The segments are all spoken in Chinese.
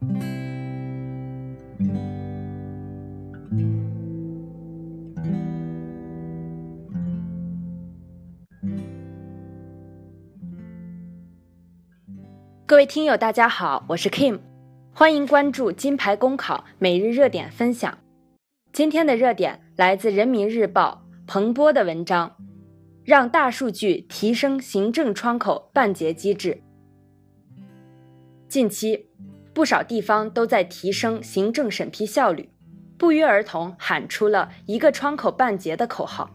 各位听友，大家好，我是 Kim，欢迎关注金牌公考每日热点分享。今天的热点来自人民日报彭波的文章，让大数据提升行政窗口办结机制。近期，不少地方都在提升行政审批效率，不约而同喊出了一个窗口办结的口号。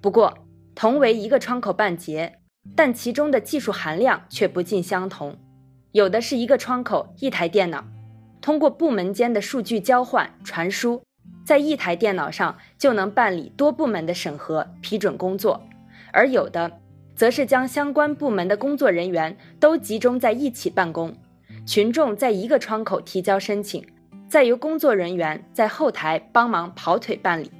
不过，同为一个窗口办结，但其中的技术含量却不尽相同。有的是一个窗口一台电脑，通过部门间的数据交换传输，在一台电脑上就能办理多部门的审核批准工作；而有的则是将相关部门的工作人员都集中在一起办公，群众在一个窗口提交申请，再由工作人员在后台帮忙跑腿办理。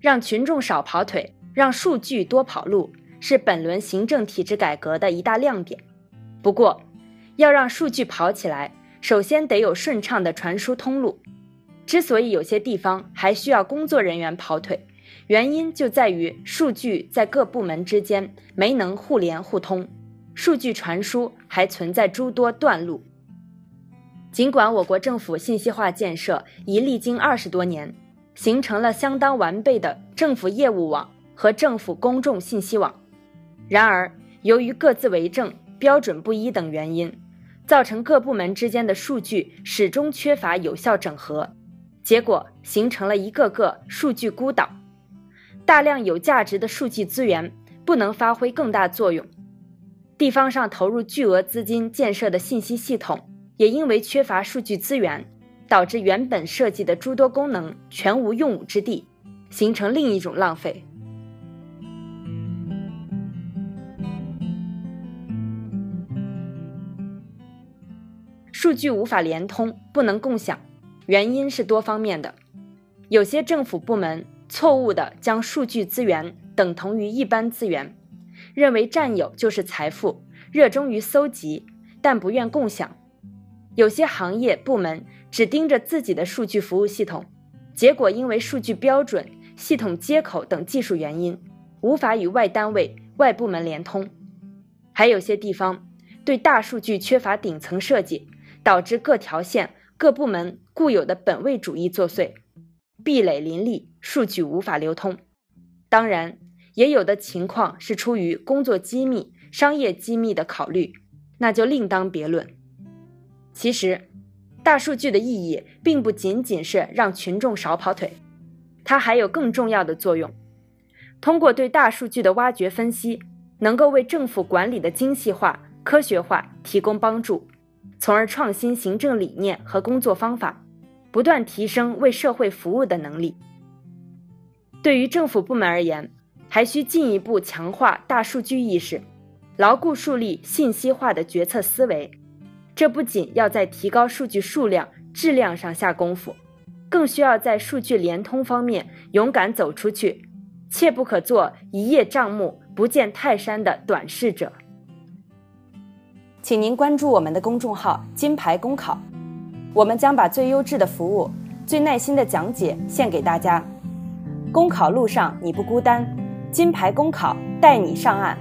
让群众少跑腿，让数据多跑路，是本轮行政体制改革的一大亮点。不过，要让数据跑起来，首先得有顺畅的传输通路。之所以有些地方还需要工作人员跑腿，原因就在于数据在各部门之间没能互联互通，数据传输还存在诸多断路。尽管我国政府信息化建设已历经二十多年，形成了相当完备的政府业务网和政府公众信息网，然而由于各自为政。标准不一等原因，造成各部门之间的数据始终缺乏有效整合，结果形成了一个个数据孤岛，大量有价值的数据资源不能发挥更大作用。地方上投入巨额资金建设的信息系统，也因为缺乏数据资源，导致原本设计的诸多功能全无用武之地，形成另一种浪费。数据无法连通，不能共享，原因是多方面的。有些政府部门错误地将数据资源等同于一般资源，认为占有就是财富，热衷于搜集，但不愿共享。有些行业部门只盯着自己的数据服务系统，结果因为数据标准、系统接口等技术原因，无法与外单位、外部门连通。还有些地方对大数据缺乏顶层设计。导致各条线、各部门固有的本位主义作祟，壁垒林立，数据无法流通。当然，也有的情况是出于工作机密、商业机密的考虑，那就另当别论。其实，大数据的意义并不仅仅是让群众少跑腿，它还有更重要的作用。通过对大数据的挖掘分析，能够为政府管理的精细化、科学化提供帮助。从而创新行政理念和工作方法，不断提升为社会服务的能力。对于政府部门而言，还需进一步强化大数据意识，牢固树立信息化的决策思维。这不仅要在提高数据数量、质量上下功夫，更需要在数据联通方面勇敢走出去，切不可做一叶障目、不见泰山的短视者。请您关注我们的公众号“金牌公考”，我们将把最优质的服务、最耐心的讲解献给大家。公考路上你不孤单，金牌公考带你上岸。